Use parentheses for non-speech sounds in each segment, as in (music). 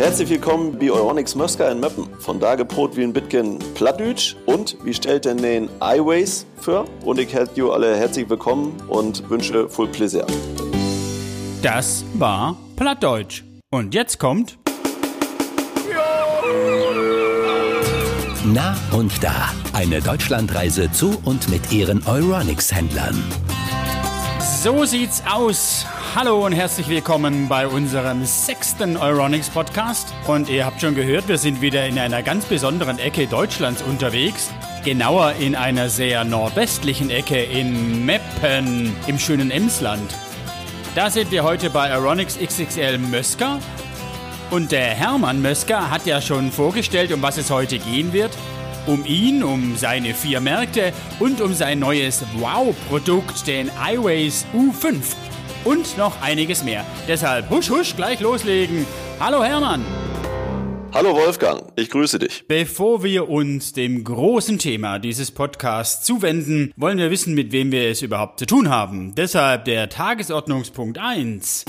Herzlich willkommen bei Euronics Mösker in Möppen. Von da geprot wie ein Bitgen Plattdütsch und wie stellt denn den iWays für? Und ich hätte you alle herzlich willkommen und wünsche voll Pleasure. Das war Plattdeutsch. Und jetzt kommt. Na und da. Eine Deutschlandreise zu und mit ihren Euronics-Händlern. So sieht's aus. Hallo und herzlich willkommen bei unserem sechsten Euronics Podcast. Und ihr habt schon gehört, wir sind wieder in einer ganz besonderen Ecke Deutschlands unterwegs. Genauer in einer sehr nordwestlichen Ecke in Meppen im schönen Emsland. Da sind wir heute bei Euronics XXL Mösker. Und der Hermann Mösker hat ja schon vorgestellt, um was es heute gehen wird. Um ihn, um seine vier Märkte und um sein neues Wow-Produkt, den iWays U5 und noch einiges mehr. Deshalb husch husch gleich loslegen. Hallo Hermann. Hallo Wolfgang, ich grüße dich. Bevor wir uns dem großen Thema dieses Podcasts zuwenden, wollen wir wissen, mit wem wir es überhaupt zu tun haben. Deshalb der Tagesordnungspunkt 1.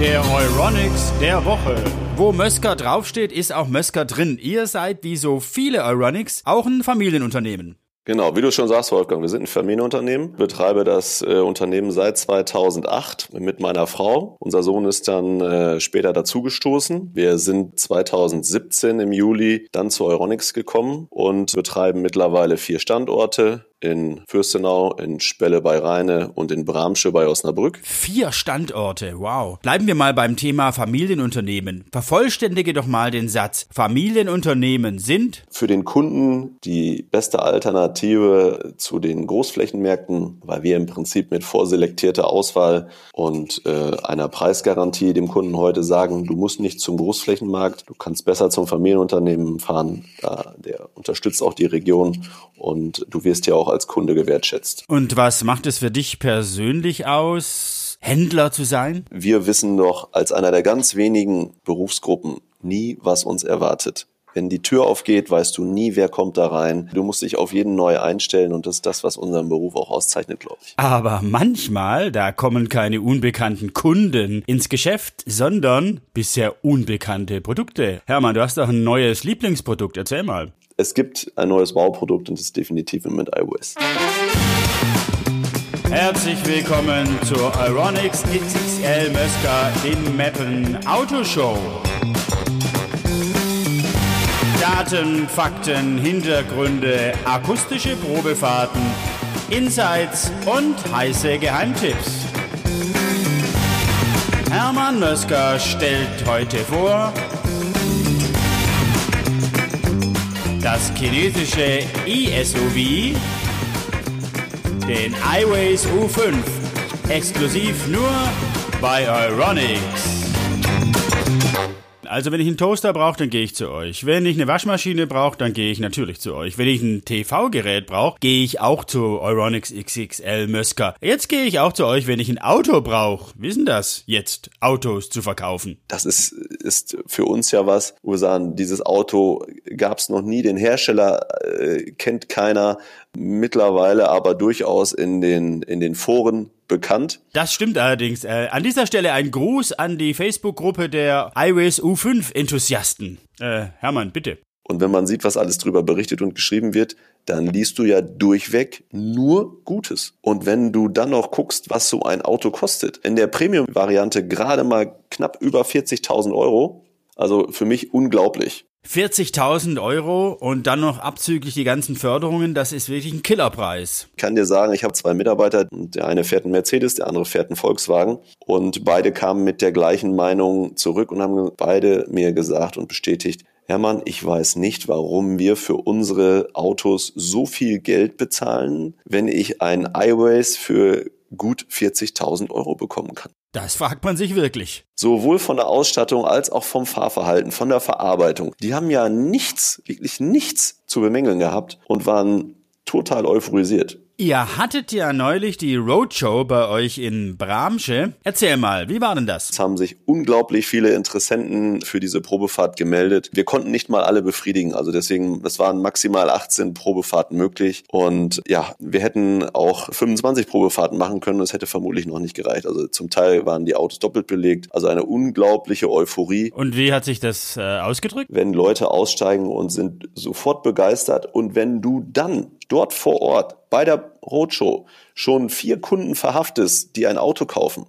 Der Euronics der Woche. Wo Mösker draufsteht, ist auch Mösker drin. Ihr seid wie so viele Euronics auch ein Familienunternehmen. Genau, wie du schon sagst, Wolfgang, wir sind ein Familienunternehmen, betreibe das äh, Unternehmen seit 2008 mit meiner Frau. Unser Sohn ist dann äh, später dazugestoßen. Wir sind 2017 im Juli dann zu Euronics gekommen und betreiben mittlerweile vier Standorte in Fürstenau, in Spelle bei Rheine und in Bramsche bei Osnabrück. Vier Standorte, wow. Bleiben wir mal beim Thema Familienunternehmen. Vervollständige doch mal den Satz. Familienunternehmen sind für den Kunden die beste Alternative zu den Großflächenmärkten, weil wir im Prinzip mit vorselektierter Auswahl und äh, einer Preisgarantie dem Kunden heute sagen, du musst nicht zum Großflächenmarkt, du kannst besser zum Familienunternehmen fahren. Da, der unterstützt auch die Region und du wirst ja auch als Kunde gewertschätzt. Und was macht es für dich persönlich aus, Händler zu sein? Wir wissen doch als einer der ganz wenigen Berufsgruppen nie, was uns erwartet. Wenn die Tür aufgeht, weißt du nie, wer kommt da rein. Du musst dich auf jeden neu einstellen und das ist das, was unseren Beruf auch auszeichnet, glaube ich. Aber manchmal, da kommen keine unbekannten Kunden ins Geschäft, sondern bisher unbekannte Produkte. Hermann, du hast doch ein neues Lieblingsprodukt. Erzähl mal. Es gibt ein neues Bauprodukt und das ist definitiv mit iOS. Herzlich willkommen zur Ironics XXL Mösker in Meppen Autoshow. Daten, Fakten, Hintergründe, akustische Probefahrten, Insights und heiße Geheimtipps. Hermann Mösker stellt heute vor das chinesische e-SUV, den iWays U5, exklusiv nur bei Euronics. Also wenn ich einen Toaster brauche, dann gehe ich zu euch. Wenn ich eine Waschmaschine brauche, dann gehe ich natürlich zu euch. Wenn ich ein TV-Gerät brauche, gehe ich auch zu Euronics XXL Mösker. Jetzt gehe ich auch zu euch, wenn ich ein Auto brauche. Wissen das jetzt, Autos zu verkaufen? Das ist, ist für uns ja was, wo wir sagen, dieses Auto gab es noch nie, den Hersteller äh, kennt keiner, mittlerweile aber durchaus in den, in den Foren bekannt. Das stimmt allerdings. Äh, an dieser Stelle ein Gruß an die Facebook-Gruppe der iWays U5-Enthusiasten. Äh, Hermann, bitte. Und wenn man sieht, was alles drüber berichtet und geschrieben wird, dann liest du ja durchweg nur Gutes. Und wenn du dann noch guckst, was so ein Auto kostet, in der Premium-Variante gerade mal knapp über 40.000 Euro, also für mich unglaublich. 40.000 Euro und dann noch abzüglich die ganzen Förderungen, das ist wirklich ein Killerpreis. Ich kann dir sagen, ich habe zwei Mitarbeiter, der eine fährt einen Mercedes, der andere fährt einen Volkswagen und beide kamen mit der gleichen Meinung zurück und haben beide mir gesagt und bestätigt, Hermann, ich weiß nicht, warum wir für unsere Autos so viel Geld bezahlen, wenn ich ein iWays für gut 40.000 Euro bekommen kann. Das fragt man sich wirklich. Sowohl von der Ausstattung als auch vom Fahrverhalten, von der Verarbeitung. Die haben ja nichts, wirklich nichts zu bemängeln gehabt und waren total euphorisiert. Ihr hattet ja neulich die Roadshow bei euch in Bramsche. Erzähl mal, wie war denn das? Es haben sich unglaublich viele Interessenten für diese Probefahrt gemeldet. Wir konnten nicht mal alle befriedigen, also deswegen, es waren maximal 18 Probefahrten möglich und ja, wir hätten auch 25 Probefahrten machen können, es hätte vermutlich noch nicht gereicht. Also zum Teil waren die Autos doppelt belegt, also eine unglaubliche Euphorie. Und wie hat sich das äh, ausgedrückt? Wenn Leute aussteigen und sind sofort begeistert und wenn du dann dort vor Ort bei der Roadshow schon vier Kunden verhaftest, die ein Auto kaufen,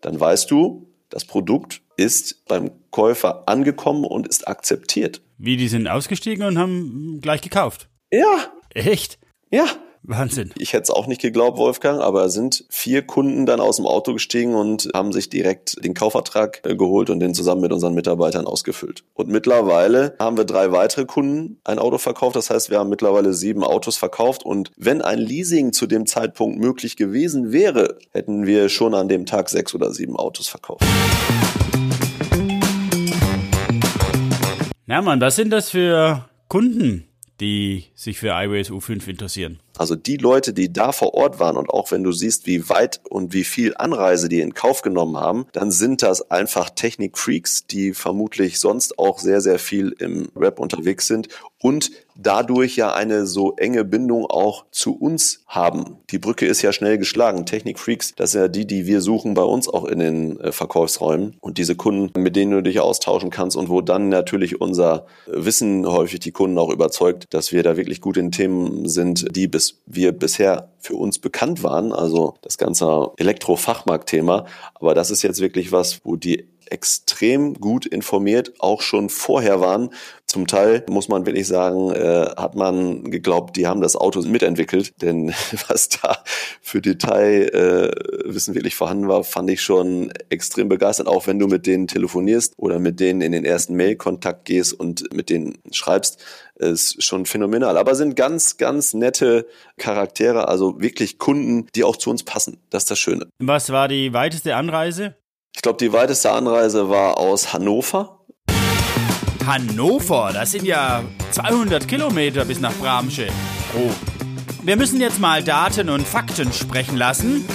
dann weißt du, das Produkt ist beim Käufer angekommen und ist akzeptiert. Wie, die sind ausgestiegen und haben gleich gekauft? Ja. Echt? Ja. Wahnsinn. Ich hätte es auch nicht geglaubt, Wolfgang, aber sind vier Kunden dann aus dem Auto gestiegen und haben sich direkt den Kaufvertrag äh, geholt und den zusammen mit unseren Mitarbeitern ausgefüllt. Und mittlerweile haben wir drei weitere Kunden ein Auto verkauft. Das heißt, wir haben mittlerweile sieben Autos verkauft. Und wenn ein Leasing zu dem Zeitpunkt möglich gewesen wäre, hätten wir schon an dem Tag sechs oder sieben Autos verkauft. Na Mann, was sind das für Kunden, die sich für iWays U5 interessieren? Also die Leute, die da vor Ort waren und auch wenn du siehst, wie weit und wie viel Anreise die in Kauf genommen haben, dann sind das einfach Technikfreaks, die vermutlich sonst auch sehr, sehr viel im Rap unterwegs sind und dadurch ja eine so enge Bindung auch zu uns haben. Die Brücke ist ja schnell geschlagen. Technikfreaks, das sind ja die, die wir suchen bei uns auch in den äh, Verkaufsräumen und diese Kunden, mit denen du dich austauschen kannst und wo dann natürlich unser Wissen häufig die Kunden auch überzeugt, dass wir da wirklich gut in Themen sind, die bis wir bisher für uns bekannt waren, also das ganze Elektrofachmarktthema. Aber das ist jetzt wirklich was, wo die extrem gut informiert auch schon vorher waren. Zum Teil muss man wirklich sagen, äh, hat man geglaubt, die haben das Auto mitentwickelt, denn (laughs) was da für Detailwissen äh, wirklich vorhanden war, fand ich schon extrem begeistert. Auch wenn du mit denen telefonierst oder mit denen in den ersten Mail-Kontakt gehst und mit denen schreibst, ist schon phänomenal. Aber sind ganz, ganz nette Charaktere, also wirklich Kunden, die auch zu uns passen. Das ist das Schöne. Was war die weiteste Anreise? Ich glaube, die weiteste Anreise war aus Hannover. Hannover, das sind ja 200 Kilometer bis nach Bramsche. Oh. Wir müssen jetzt mal Daten und Fakten sprechen lassen.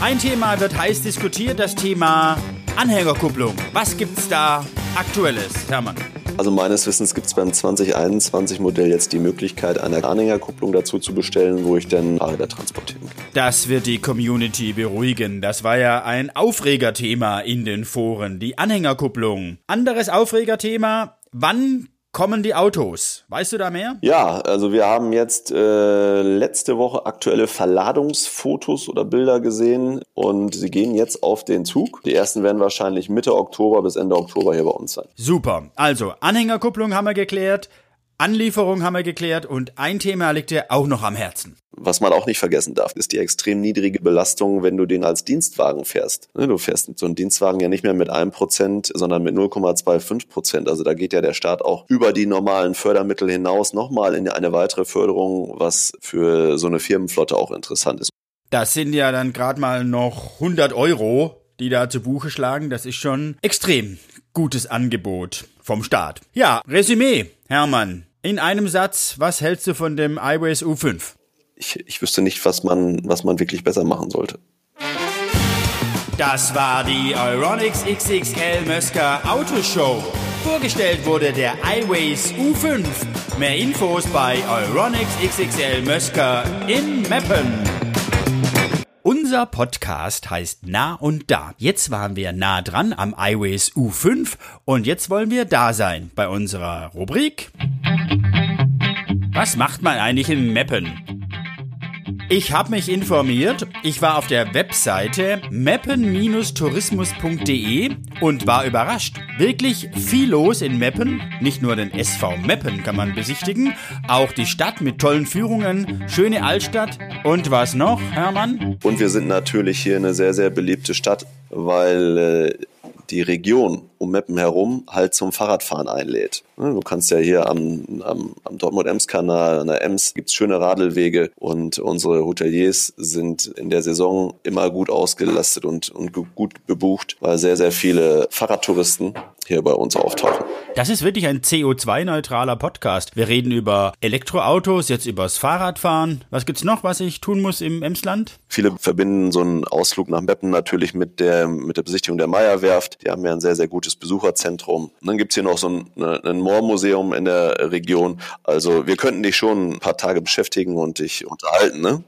Ein Thema wird heiß diskutiert, das Thema Anhängerkupplung. Was gibt's da Aktuelles, Hermann? Also meines Wissens gibt es beim 2021 Modell jetzt die Möglichkeit, eine Anhängerkupplung dazu zu bestellen, wo ich dann Fahrräder transportieren kann. Das wird die Community beruhigen. Das war ja ein Aufregerthema in den Foren, die Anhängerkupplung. Anderes Aufregerthema, wann kommen die Autos? Weißt du da mehr? Ja, also wir haben jetzt äh, letzte Woche aktuelle Verladungsfotos oder Bilder gesehen und sie gehen jetzt auf den Zug. Die ersten werden wahrscheinlich Mitte Oktober bis Ende Oktober hier bei uns sein. Super. Also Anhängerkupplung haben wir geklärt. Anlieferung haben wir geklärt und ein Thema liegt dir auch noch am Herzen. Was man auch nicht vergessen darf, ist die extrem niedrige Belastung, wenn du den als Dienstwagen fährst. Ne, du fährst so einen Dienstwagen ja nicht mehr mit einem Prozent, sondern mit 0,25 Prozent. Also da geht ja der Staat auch über die normalen Fördermittel hinaus nochmal in eine weitere Förderung, was für so eine Firmenflotte auch interessant ist. Das sind ja dann gerade mal noch 100 Euro, die da zu Buche schlagen. Das ist schon extrem gutes Angebot vom Staat. Ja, Resümee, Hermann. In einem Satz, was hältst du von dem iWays U5? Ich, ich wüsste nicht, was man, was man wirklich besser machen sollte. Das war die Euronics XXL Mösker Autoshow. Vorgestellt wurde der iWays U5. Mehr Infos bei Euronics XXL Mösker in Meppen. Unser Podcast heißt Nah und Da. Jetzt waren wir nah dran am iWays U5 und jetzt wollen wir da sein bei unserer Rubrik. Was macht man eigentlich in Meppen? Ich habe mich informiert. Ich war auf der Webseite meppen-tourismus.de und war überrascht. Wirklich viel los in Meppen. Nicht nur den SV Meppen kann man besichtigen, auch die Stadt mit tollen Führungen, schöne Altstadt und was noch, Hermann? Und wir sind natürlich hier eine sehr, sehr beliebte Stadt, weil äh, die Region um Meppen herum halt zum Fahrradfahren einlädt. Du kannst ja hier am, am, am Dortmund-Ems-Kanal, an der Ems, gibt's schöne Radelwege und unsere Hoteliers sind in der Saison immer gut ausgelastet und, und gut bebucht, weil sehr, sehr viele Fahrradtouristen hier bei uns auftauchen. Das ist wirklich ein CO2-neutraler Podcast. Wir reden über Elektroautos, jetzt übers Fahrradfahren. Was gibt's noch, was ich tun muss im Emsland? Viele verbinden so einen Ausflug nach Meppen natürlich mit der, mit der Besichtigung der Meierwerft. Die haben ja ein sehr, sehr gutes Besucherzentrum. Und dann gibt's hier noch so ein, ein Moormuseum in der Region. Also wir könnten dich schon ein paar Tage beschäftigen und dich unterhalten, ne?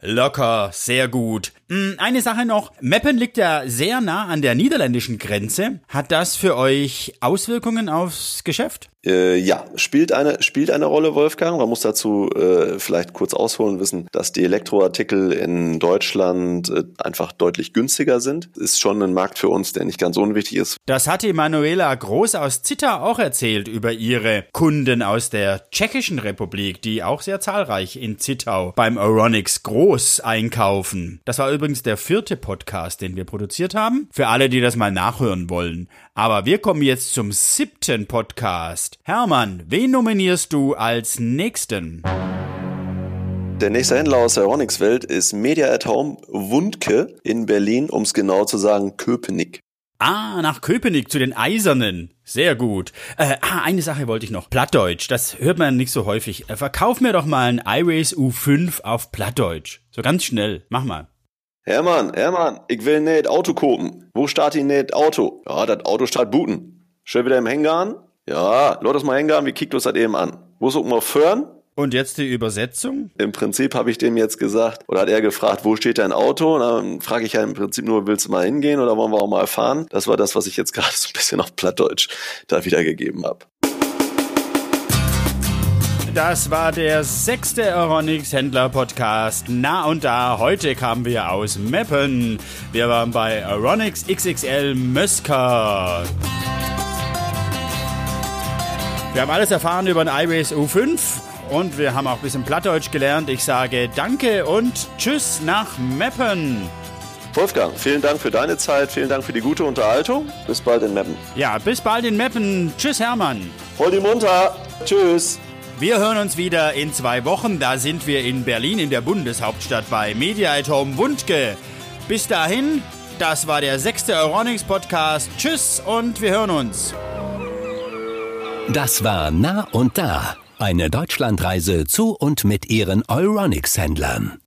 Locker, sehr gut. Hm, eine Sache noch. Meppen liegt ja sehr nah an der niederländischen Grenze. Hat das für euch Auswirkungen aufs Geschäft? Äh, ja, spielt eine, spielt eine Rolle, Wolfgang. Man muss dazu äh, vielleicht kurz ausholen wissen, dass die Elektroartikel in Deutschland äh, einfach deutlich günstiger sind. Ist schon ein Markt für uns, der nicht ganz unwichtig ist. Das hatte Manuela Groß aus Zitter auch erzählt über ihre Kunden aus der Tschechischen Republik, die auch sehr zahlreich in Zittau beim Euronics Groß einkaufen. Das war übrigens der vierte Podcast, den wir produziert haben. Für alle, die das mal nachhören wollen. Aber wir kommen jetzt zum siebten Podcast. Hermann, wen nominierst du als nächsten? Der nächste Händler aus der Ronix-Welt ist Media at Home Wundke in Berlin, um es genau zu sagen, Köpenick. Ah, nach Köpenick zu den Eisernen. Sehr gut. Äh, ah, eine Sache wollte ich noch. Plattdeutsch, das hört man nicht so häufig. Äh, verkauf mir doch mal ein iRace U5 auf Plattdeutsch. So ganz schnell. Mach mal. Hermann, Hermann, ich will nicht Auto kopen. Wo startet nicht Auto? Ja, das Auto startet booten. Schön wieder im Hänger an? Ja, das mal hängen, wie kickt das halt eben an. Wo soll mal föhren? Und jetzt die Übersetzung? Im Prinzip habe ich dem jetzt gesagt, oder hat er gefragt, wo steht dein Auto? Und dann frage ich ja im Prinzip nur, willst du mal hingehen oder wollen wir auch mal fahren? Das war das, was ich jetzt (laughs) gerade so ein bisschen auf Plattdeutsch da wiedergegeben habe. Das war der sechste Euronics Händler Podcast. Na und da, heute kamen wir aus Meppen. Wir waren bei Euronics XXL Mösker. Wir haben alles erfahren über den iRace U5 und wir haben auch ein bisschen Plattdeutsch gelernt. Ich sage Danke und Tschüss nach Meppen. Wolfgang, vielen Dank für deine Zeit, vielen Dank für die gute Unterhaltung. Bis bald in Meppen. Ja, bis bald in Meppen. Tschüss, Hermann. Hol die munter. Tschüss. Wir hören uns wieder in zwei Wochen. Da sind wir in Berlin in der Bundeshauptstadt bei Media at Home Wundke. Bis dahin, das war der sechste Euronics Podcast. Tschüss und wir hören uns. Das war Nah und Da, eine Deutschlandreise zu und mit ihren Euronics-Händlern.